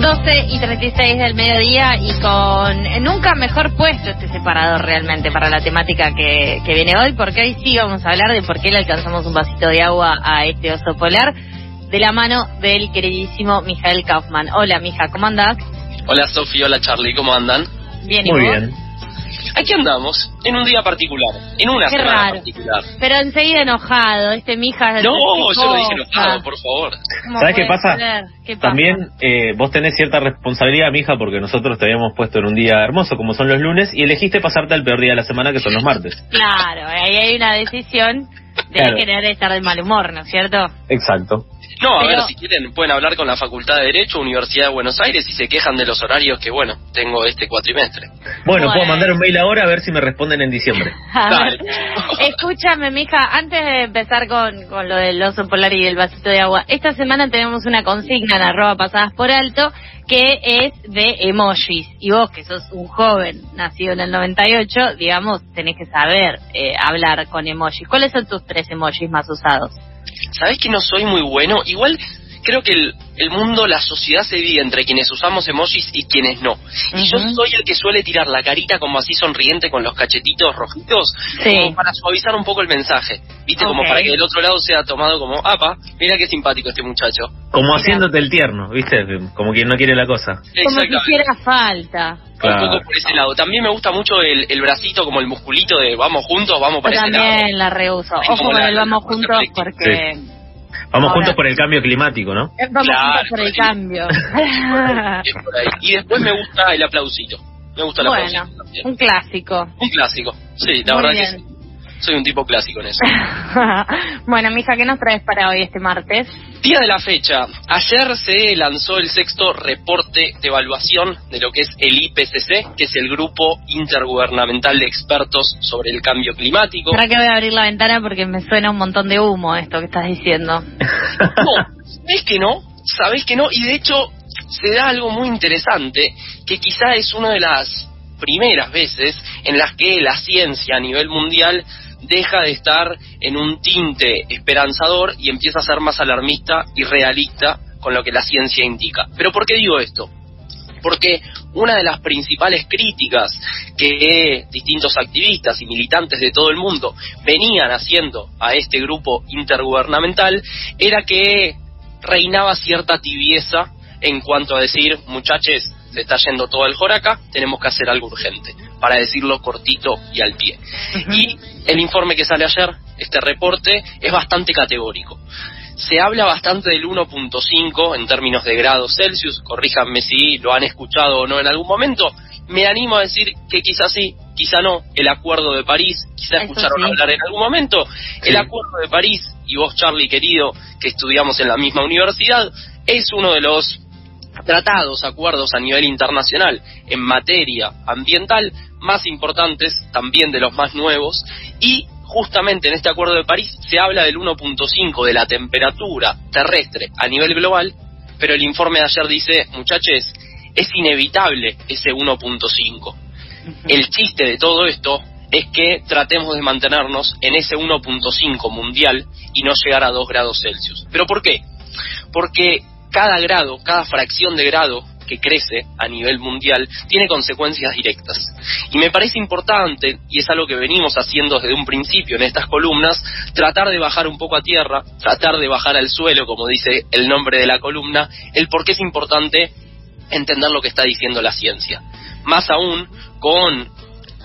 12 y 36 del mediodía y con nunca mejor puesto este separador realmente para la temática que, que viene hoy, porque hoy sí vamos a hablar de por qué le alcanzamos un vasito de agua a este oso polar de la mano del queridísimo Mijael Kaufman. Hola, mija, ¿cómo andás? Hola, Sofía, hola, Charlie, ¿cómo andan? Bien, ¿y Muy vos? bien. Aquí andamos, en un día particular, en una Qué semana raro. particular. Pero enseguida enojado, este mija... No, yo lo dije enojado, por favor. ¿Cómo ¿Sabes pasa? ¿Qué pasa? También eh, vos tenés cierta responsabilidad, mija, porque nosotros te habíamos puesto en un día hermoso como son los lunes y elegiste pasarte al peor día de la semana que son los martes. Claro, ahí hay una decisión de Claro. querer estar de mal humor, ¿no es cierto? Exacto. No, a Pero- ver, si quieren, pueden hablar con la Facultad de Derecho, Universidad de Buenos Aires, y se quejan de los horarios que, bueno, tengo este cuatrimestre. Bueno, Bueno. puedo mandar un mail ahora a ver si me responden en diciembre. Dale. Escúchame, mija, antes de empezar con, con lo del oso polar y el vasito de agua, esta semana tenemos una consigna en arroba pasadas por alto que es de emojis. Y vos, que sos un joven nacido en el 98, digamos, tenés que saber eh, hablar con emojis. ¿Cuáles son tus tres emojis más usados? ¿Sabés que no soy muy bueno? Igual creo que el, el mundo, la sociedad se divide entre quienes usamos emojis y quienes no. Y yo soy el que suele tirar la carita como así sonriente con los cachetitos rojitos, Sí. como para suavizar un poco el mensaje. ¿Viste? Como para que del otro lado sea tomado como, apa, mira qué simpático este muchacho. Como haciéndote el tierno, ¿viste? Como quien no quiere la cosa. Como hiciera falta. Claro. Un poco por ese lado. También me gusta mucho el, el bracito, como el musculito de vamos juntos, vamos Yo para ese lado. también la reuso. Ojo como con el vamos juntos porque... Vamos Ahora. juntos por el cambio climático, ¿no? Eh, Vamos Claro, juntos por el cambio. Y después me gusta el aplausito. Me gusta el bueno, aplausito también. un clásico. Un clásico. Sí, la Muy verdad bien. que sí. Soy un tipo clásico en eso. bueno, mija, ¿qué nos traes para hoy este martes? Día de la fecha. Ayer se lanzó el sexto reporte de evaluación de lo que es el IPCC, que es el Grupo Intergubernamental de Expertos sobre el Cambio Climático. Para que voy a abrir la ventana porque me suena un montón de humo esto que estás diciendo. No, ¿sabés que no? ¿Sabés que no? Y de hecho se da algo muy interesante, que quizá es una de las primeras veces en las que la ciencia a nivel mundial deja de estar en un tinte esperanzador y empieza a ser más alarmista y realista con lo que la ciencia indica. ¿Pero por qué digo esto? Porque una de las principales críticas que distintos activistas y militantes de todo el mundo venían haciendo a este grupo intergubernamental era que reinaba cierta tibieza en cuanto a decir, muchachos, se está yendo todo el joraca, tenemos que hacer algo urgente, para decirlo cortito y al pie. Y el informe que sale ayer, este reporte, es bastante categórico. Se habla bastante del 1.5 en términos de grados Celsius, corríjanme si lo han escuchado o no en algún momento. Me animo a decir que quizás sí, quizá no. El Acuerdo de París, quizá Eso escucharon sí. hablar en algún momento. El. Acuerdo de París, y vos Charlie querido, que estudiamos en la misma universidad, es uno de los tratados, acuerdos a nivel internacional en materia ambiental más importantes, también de los más nuevos, y justamente en este Acuerdo de París se habla del 1.5 de la temperatura terrestre a nivel global, pero el informe de ayer dice, muchachos, es inevitable ese 1.5. El chiste de todo esto es que tratemos de mantenernos en ese 1.5 mundial y no llegar a 2 grados Celsius. ¿Pero por qué? Porque cada grado, cada fracción de grado que crece a nivel mundial tiene consecuencias directas. Y me parece importante, y es algo que venimos haciendo desde un principio en estas columnas, tratar de bajar un poco a tierra, tratar de bajar al suelo, como dice el nombre de la columna, el por qué es importante entender lo que está diciendo la ciencia. Más aún con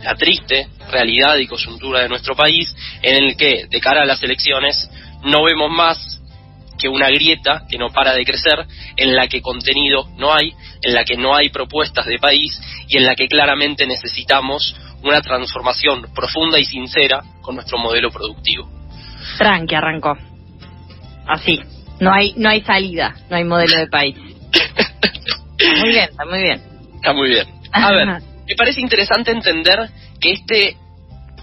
la triste realidad y coyuntura de nuestro país, en el que, de cara a las elecciones, no vemos más que una grieta que no para de crecer, en la que contenido no hay, en la que no hay propuestas de país y en la que claramente necesitamos una transformación profunda y sincera con nuestro modelo productivo. Tranqui, arrancó. Así. No hay, no hay salida, no hay modelo de país. Muy bien, está muy bien. Está muy bien. A ver, me parece interesante entender que este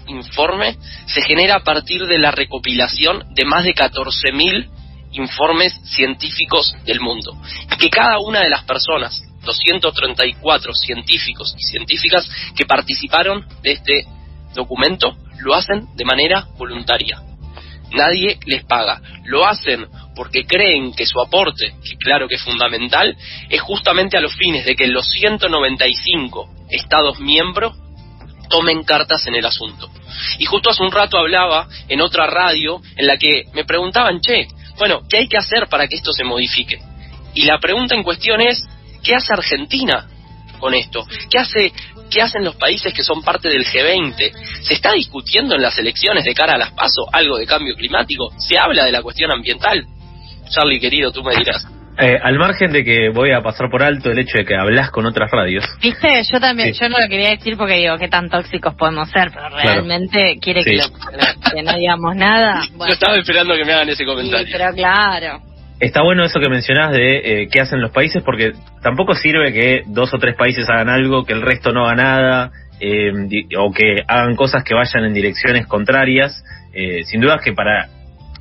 informe se genera a partir de la recopilación de más de 14.000 informes científicos del mundo. Y que cada una de las personas, 234 científicos y científicas que participaron de este documento, lo hacen de manera voluntaria. Nadie les paga. Lo hacen porque creen que su aporte, que claro que es fundamental, es justamente a los fines de que los 195 Estados miembros tomen cartas en el asunto. Y justo hace un rato hablaba en otra radio en la que me preguntaban, che, bueno, ¿qué hay que hacer para que esto se modifique? Y la pregunta en cuestión es, ¿qué hace Argentina con esto? ¿Qué hace ¿Qué hacen los países que son parte del G20? ¿Se está discutiendo en las elecciones de cara a las PASO algo de cambio climático? ¿Se habla de la cuestión ambiental? Charlie, querido, tú me dirás. Eh, al margen de que voy a pasar por alto el hecho de que hablas con otras radios. Viste, yo también, yo no lo quería decir porque digo, qué tan tóxicos podemos ser, pero realmente quiere que, no digamos nada. Yo estaba esperando que me hagan ese comentario. pero claro. Está bueno eso que mencionás de eh, qué hacen los países, porque tampoco sirve que dos o tres países hagan algo, que el resto no haga nada, eh, o que hagan cosas que vayan en direcciones contrarias. sin duda que para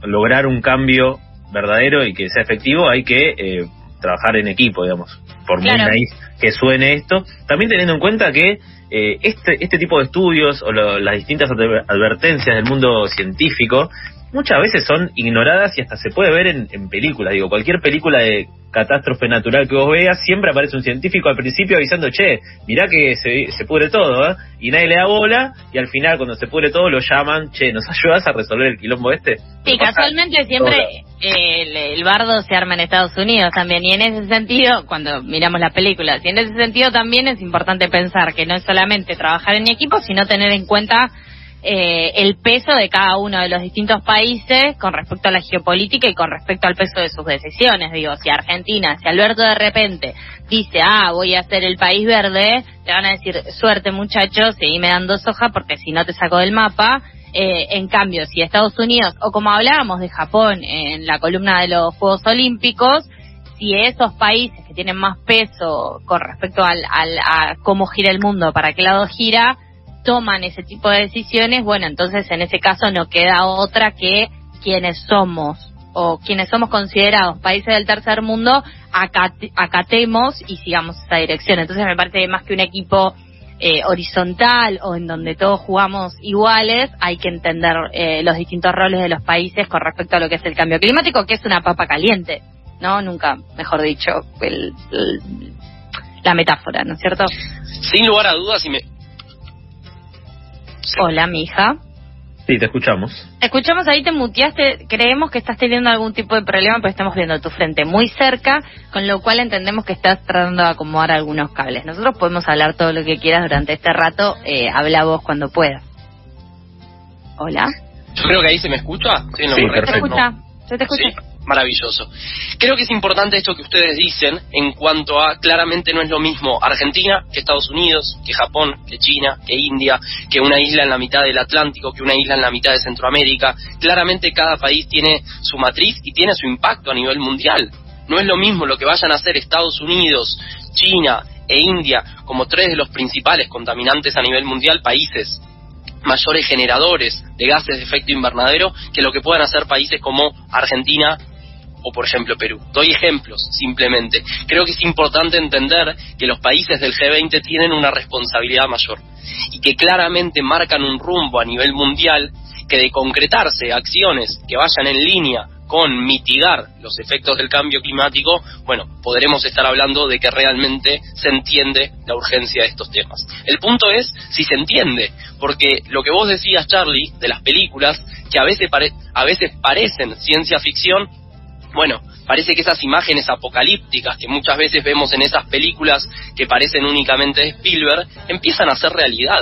lograr un cambio verdadero y que sea efectivo, hay que eh, trabajar en equipo, digamos, por muy naif que suene esto. También teniendo en cuenta que eh, este, este tipo de estudios o las distintas advertencias del mundo científico muchas veces son ignoradas y hasta se puede ver en, en películas. Digo, cualquier película de catástrofe natural que vos veas, siempre aparece un científico al principio avisando, che, mirá que se, se pudre todo, ¿eh? Y nadie le da bola, y al final cuando se pudre todo lo llaman, che, ¿nos ayudas a resolver el quilombo este? Sí, casualmente siempre el, el, bardo se arma en Estados Unidos también, y en ese sentido, cuando miramos las películas, y en ese sentido también es importante pensar que no es solamente trabajar en equipo, sino tener en cuenta eh, el peso de cada uno de los distintos países con respecto a la geopolítica y con respecto al peso de sus decisiones. Digo, si Argentina, si Alberto de repente dice, ah, voy a ser el país verde, te van a decir, suerte muchachos, me dando soja porque si no te saco del mapa. Eh, en cambio, si Estados Unidos, o como hablábamos de Japón en la columna de los Juegos Olímpicos, si esos países que tienen más peso con respecto al, al, a cómo gira el mundo, para qué lado gira, toman ese tipo de decisiones, bueno, entonces en ese caso no queda otra que quienes somos o quienes somos considerados países del tercer mundo acatemos y sigamos esa dirección. Entonces me parece más que un equipo eh, horizontal o en donde todos jugamos iguales, hay que entender eh, los distintos roles de los países con respecto a lo que es el cambio climático, que es una papa caliente, ¿no? Nunca, mejor dicho, la metáfora, ¿no es cierto? Sin lugar a dudas, y me, Hola, mija. Sí, te escuchamos. Escuchamos ahí, te muteaste. Creemos que estás teniendo algún tipo de problema, pero estamos viendo tu frente muy cerca, con lo cual entendemos que estás tratando de acomodar algunos cables. Nosotros podemos hablar todo lo que quieras durante este rato. Eh, habla vos cuando puedas. Hola. Yo creo que ahí se me escucha. Sí, sí te escucha. Se te escucha maravilloso. Creo que es importante esto que ustedes dicen en cuanto a claramente no es lo mismo Argentina que Estados Unidos, que Japón, que China, que India, que una isla en la mitad del Atlántico, que una isla en la mitad de Centroamérica. Claramente cada país tiene su matriz y tiene su impacto a nivel mundial. No es lo mismo lo que vayan a hacer Estados Unidos, China e India como tres de los principales contaminantes a nivel mundial países mayores generadores de gases de efecto invernadero que lo que puedan hacer países como Argentina, o por ejemplo Perú. Doy ejemplos simplemente. Creo que es importante entender que los países del G20 tienen una responsabilidad mayor y que claramente marcan un rumbo a nivel mundial que de concretarse acciones que vayan en línea con mitigar los efectos del cambio climático, bueno, podremos estar hablando de que realmente se entiende la urgencia de estos temas. El punto es si se entiende, porque lo que vos decías, Charlie, de las películas, que a veces, a veces parecen ciencia ficción, bueno, parece que esas imágenes apocalípticas que muchas veces vemos en esas películas que parecen únicamente de Spielberg, empiezan a ser realidad.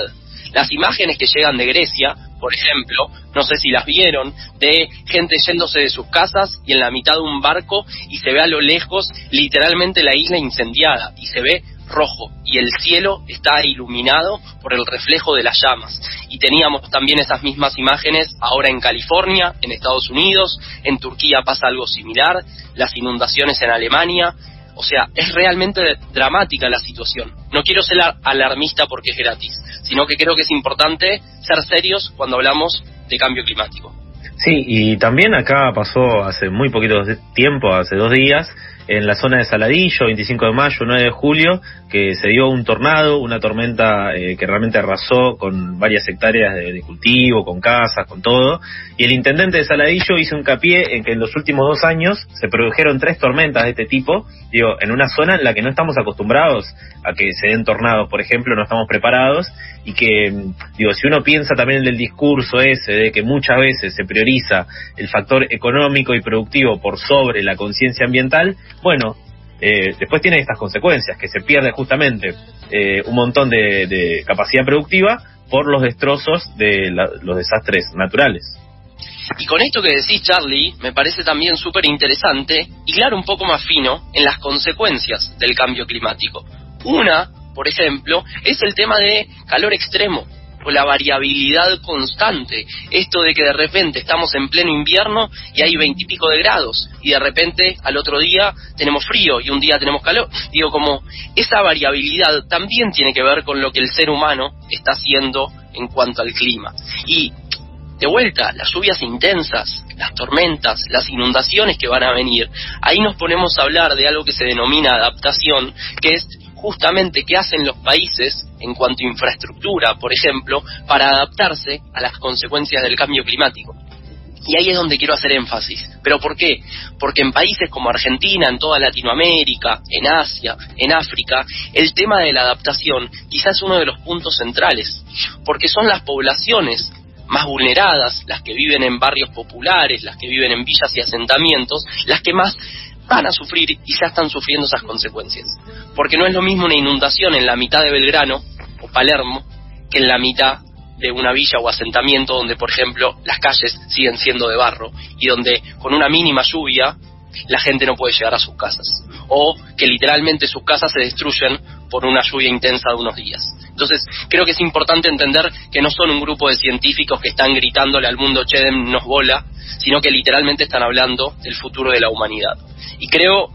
Las imágenes que llegan de Grecia, por ejemplo, no sé si las vieron, de gente yéndose de sus casas y en la mitad de un barco y se ve a lo lejos literalmente la isla incendiada y se ve rojo y el cielo está iluminado por el reflejo de las llamas. Y teníamos también esas mismas imágenes ahora en California, en Estados Unidos, en Turquía pasa algo similar, las inundaciones en Alemania. O sea, es realmente dramática la situación. No quiero ser alarmista porque es gratis, sino que creo que es importante ser serios cuando hablamos de cambio climático. Sí, y también acá pasó hace muy poquito tiempo, hace dos días, en la zona de Saladillo, 25 de mayo, 9 de julio, que se dio un tornado, una tormenta eh, que realmente arrasó con varias hectáreas de, cultivo, con casas, con todo. Y el intendente de Saladillo hizo hincapié en que en los últimos dos años se produjeron tres tormentas de este tipo, digo, en una zona en la que no estamos acostumbrados a que se den tornados, por ejemplo, no estamos preparados y que, digo, si uno piensa también en el discurso ese de que muchas veces se prioriza el factor económico y productivo por sobre la conciencia ambiental, bueno, eh, después tiene estas consecuencias, que se pierde justamente eh, un montón de, capacidad productiva por los destrozos de los desastres naturales. Y con esto que decís, Charlie, me parece también súper interesante claro, un poco más fino en las consecuencias del cambio climático. Una, por ejemplo, es el tema de calor extremo la variabilidad constante. Esto de que de repente estamos en pleno invierno y hay veintipico de grados y de repente al otro día tenemos frío y un día tenemos calor. Digo, como esa variabilidad también tiene que ver con lo que el ser humano está haciendo en cuanto al clima. Y de vuelta, las lluvias intensas, las tormentas, las inundaciones que van a venir, ahí nos ponemos a hablar de algo que se denomina adaptación, que es justamente qué hacen los países en cuanto a infraestructura, por ejemplo, para adaptarse a las consecuencias del cambio climático. Y ahí es donde quiero hacer énfasis. ¿Pero por qué? Porque en países como Argentina, en toda Latinoamérica, en Asia, en África, el tema de la adaptación quizás es uno de los puntos centrales, porque son las poblaciones más vulneradas, las que viven en barrios populares, las que viven en villas y asentamientos, las que más van a sufrir y ya están sufriendo esas consecuencias. Porque no es lo mismo una inundación en la mitad de Belgrano o Palermo que en la mitad de una villa o asentamiento donde, por ejemplo, las calles siguen siendo de barro y donde con una mínima lluvia la gente no puede llegar a sus casas. O que literalmente sus casas se destruyen por una lluvia intensa de unos días. Entonces, creo que es importante entender que no son un grupo de científicos que están gritándole al mundo, che, nos bola, sino que literalmente están hablando del futuro de la humanidad. Y creo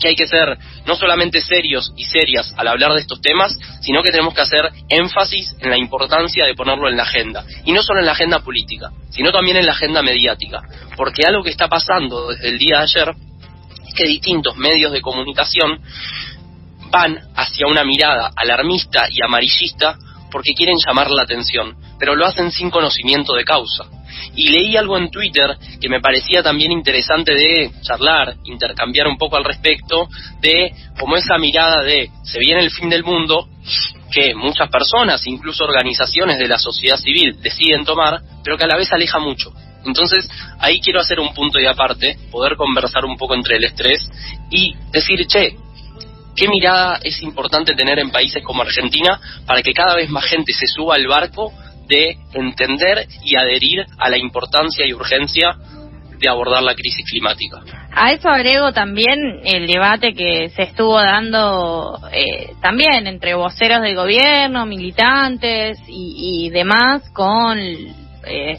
que hay que ser no solamente serios y serias al hablar de estos temas, sino que tenemos que hacer énfasis en la importancia de ponerlo en la agenda. Y no solo en la agenda política, sino también en la agenda mediática. Porque algo que está pasando desde el día de ayer es que distintos medios de comunicación van hacia una mirada alarmista y amarillista porque quieren llamar la atención, pero lo hacen sin conocimiento de causa. Y leí algo en Twitter que me parecía también interesante de charlar, intercambiar un poco al respecto, de como esa mirada de se viene el fin del mundo, que muchas personas, incluso organizaciones de la sociedad civil, deciden tomar, pero que a la vez aleja mucho. Entonces, ahí quiero hacer un punto y aparte, poder conversar un poco entre el estrés y decir, che, ¿Qué mirada es importante tener en países como Argentina para que cada vez más gente se suba al barco de entender y adherir a la importancia y urgencia de abordar la crisis climática? A eso agrego también el debate que se estuvo dando eh, también entre voceros del gobierno, militantes y, demás con eh,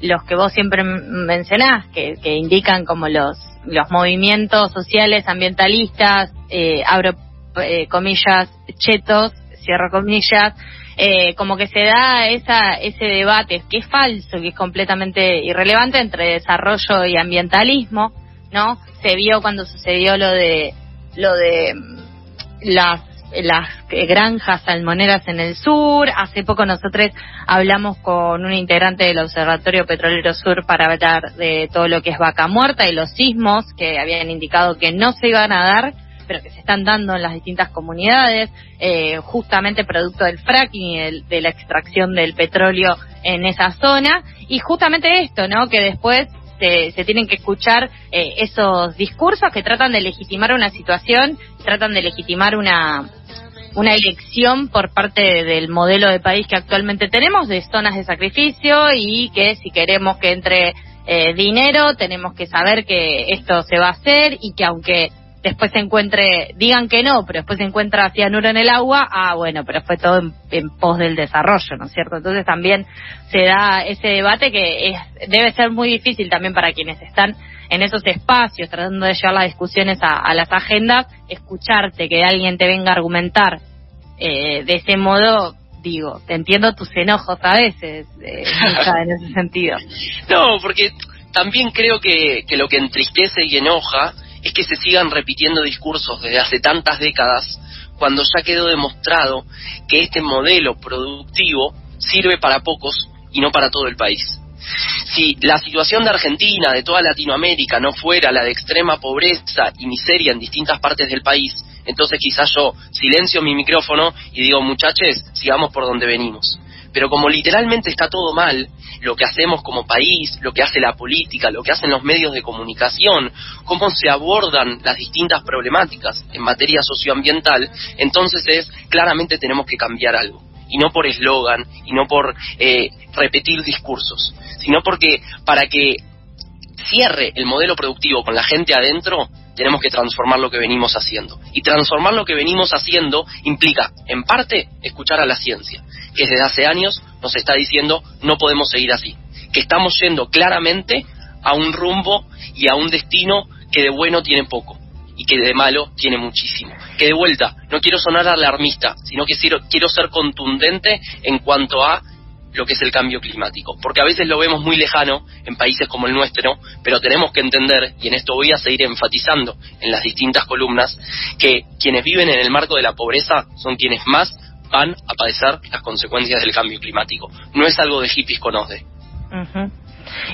los que vos siempre mencionás, que, que indican como los los movimientos sociales ambientalistas, eh, abro eh, comillas, chetos, cierro comillas, eh, como que se da esa, ese debate que es falso, que es completamente irrelevante entre desarrollo y ambientalismo, ¿no? Se vio cuando sucedió lo de, lo de mm, las las granjas salmoneras en el sur. Hace poco nosotros hablamos con un integrante del Observatorio Petrolero Sur para hablar de todo lo que es vaca muerta y los sismos que habían indicado que no se iban a dar pero que se están dando en las distintas comunidades, eh, justamente producto del fracking y de la extracción del petróleo en esa zona. Y justamente esto, ¿no? Que después se, tienen que escuchar eh, esos discursos que tratan de legitimar una situación, tratan de legitimar una, una elección por parte del modelo de país que actualmente tenemos de zonas de sacrificio y que si queremos que entre eh, dinero tenemos que saber que esto se va a hacer y que aunque después se encuentre, digan que no, pero después se encuentra cianuro en el agua, ah, bueno, pero fue todo en, pos del desarrollo, ¿no es cierto? Entonces también se da ese debate que es, debe ser muy difícil también para quienes están en esos espacios, tratando de llevar las discusiones a, las agendas, escucharte, que alguien te venga a argumentar eh, de ese modo, digo, te entiendo tus enojos a veces, eh, en ese sentido. No, porque también creo que, que lo que entristece y enoja es que se sigan repitiendo discursos desde hace tantas décadas cuando ya quedó demostrado que este modelo productivo sirve para pocos y no para todo el país. Si la situación de Argentina, de toda Latinoamérica, no fuera la de extrema pobreza y miseria en distintas partes del país, entonces quizás yo silencio mi micrófono y digo, muchachos, sigamos por donde venimos. Pero como literalmente está todo mal, lo que hacemos como país, lo que hace la política, lo que hacen los medios de comunicación, cómo se abordan las distintas problemáticas en materia socioambiental, entonces es claramente tenemos que cambiar algo. Y no por eslogan, y no por eh, repetir discursos, sino porque para que cierre el modelo productivo con la gente adentro, tenemos que transformar lo que venimos haciendo. Y transformar lo que venimos haciendo implica, en parte, escuchar a la ciencia, que desde hace años nos está diciendo no podemos seguir así, que estamos yendo claramente a un rumbo y a un destino que de bueno tiene poco y que de malo tiene muchísimo. Que de vuelta, no quiero sonar alarmista, sino que quiero ser contundente en cuanto a lo que es el cambio climático, porque a veces lo vemos muy lejano en países como el nuestro, pero tenemos que entender, y en esto voy a seguir enfatizando en las distintas columnas, que quienes viven en el marco de la pobreza son quienes más van a padecer las consecuencias del cambio climático. No es algo de hippies con OSDE.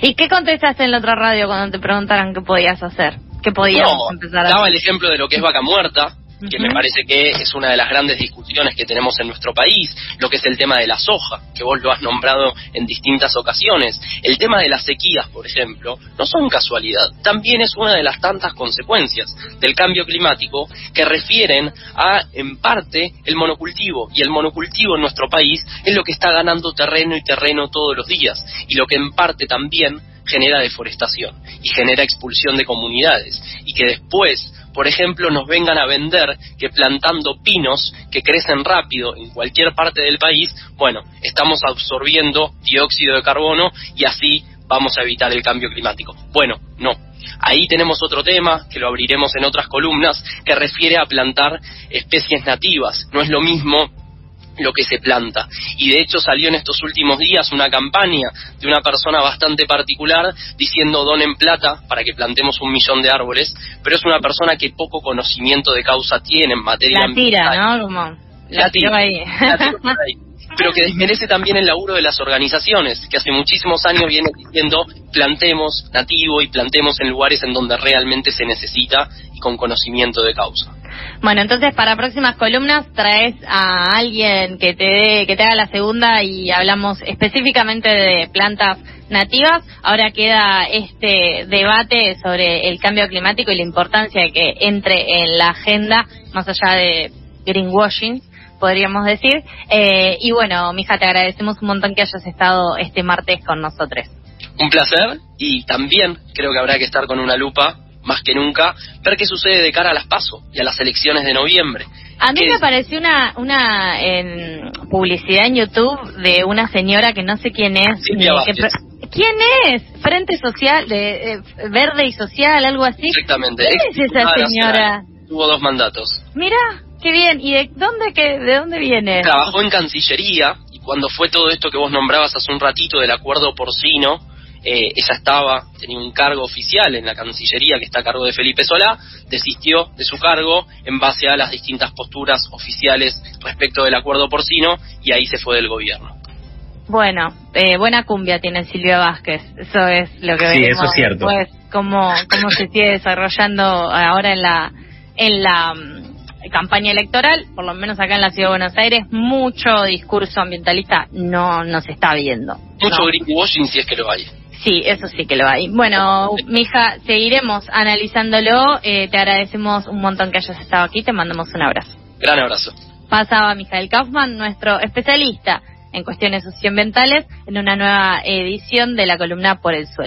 ¿Y qué contestaste en la otra radio cuando te preguntaran qué podías hacer? ¿Qué podías empezar a Daba el ejemplo de lo que es vaca muerta, que me parece que es una de las grandes discusiones que tenemos en nuestro país, lo que es el tema de la soja, que vos lo has nombrado en distintas ocasiones. El tema de las sequías, por ejemplo, no son casualidad, también es una de las tantas consecuencias del cambio climático que refieren a, en parte, el monocultivo. Y el monocultivo en nuestro país es lo que está ganando terreno y terreno todos los días, y lo que en parte también genera deforestación y genera expulsión de comunidades y que después por ejemplo, nos vengan a vender que plantando pinos que crecen rápido en cualquier parte del país, bueno, estamos absorbiendo dióxido de carbono y así vamos a evitar el cambio climático. Bueno, no. Ahí tenemos otro tema, que lo abriremos en otras columnas, que refiere a plantar especies nativas. No es lo mismo lo que se planta. Y de hecho salió en estos últimos días una campaña de una persona bastante particular diciendo donen plata para que plantemos un millón de árboles, pero es una persona que poco conocimiento de causa tiene en materia la tira, ¿no? Como la, tira ahí. pero que desmerece también el laburo de las organizaciones, que hace muchísimos años vienen diciendo plantemos nativo y plantemos en lugares en donde realmente se necesita y con conocimiento de causa. Bueno, entonces para próximas columnas traes a alguien que te dé, que te haga la segunda y hablamos específicamente de plantas nativas. Ahora queda este debate sobre el cambio climático y la importancia de que entre en la agenda, más allá de greenwashing, podríamos decir. Eh, y bueno, mija, te agradecemos un montón que hayas estado este martes con nosotros. Un placer y también creo que habrá que estar con una lupa más que nunca, ver qué sucede de cara a las PASO y a las elecciones de noviembre. A mí me pareció una, una en publicidad en YouTube de una señora que no sé quién es. ¿Quién es? Frente Social, de, eh, Verde y Social, algo así. Exactamente. ¿Quién es esa señora? Tuvo dos mandatos. Mira, qué bien. ¿Y de dónde, que, de dónde viene? Trabajó en Cancillería y cuando fue todo esto que vos nombrabas hace un ratito del acuerdo porcino, eh, ella estaba, tenía un cargo oficial en la Cancillería que está a cargo de Felipe Solá, desistió de su cargo en base a las distintas posturas oficiales respecto del acuerdo porcino y ahí se fue del gobierno. Bueno, eh, buena cumbia tiene Silvia Vázquez, eso es lo que sí, eso es cierto. Después, cómo, cómo se sigue desarrollando ahora en la, en la mm, campaña electoral, por lo menos acá en la Ciudad de Buenos Aires, mucho discurso ambientalista no, no se está viendo. Mucho greenwashing si es que lo hay. Sí, eso sí que lo hay. Bueno, mija, seguiremos analizándolo. Eh, te agradecemos un montón que hayas estado aquí. Te mandamos un abrazo. Gran abrazo. Pasaba Mijael Kaufman, nuestro especialista en cuestiones socioambientales, en una nueva edición de la columna Por el Suelo.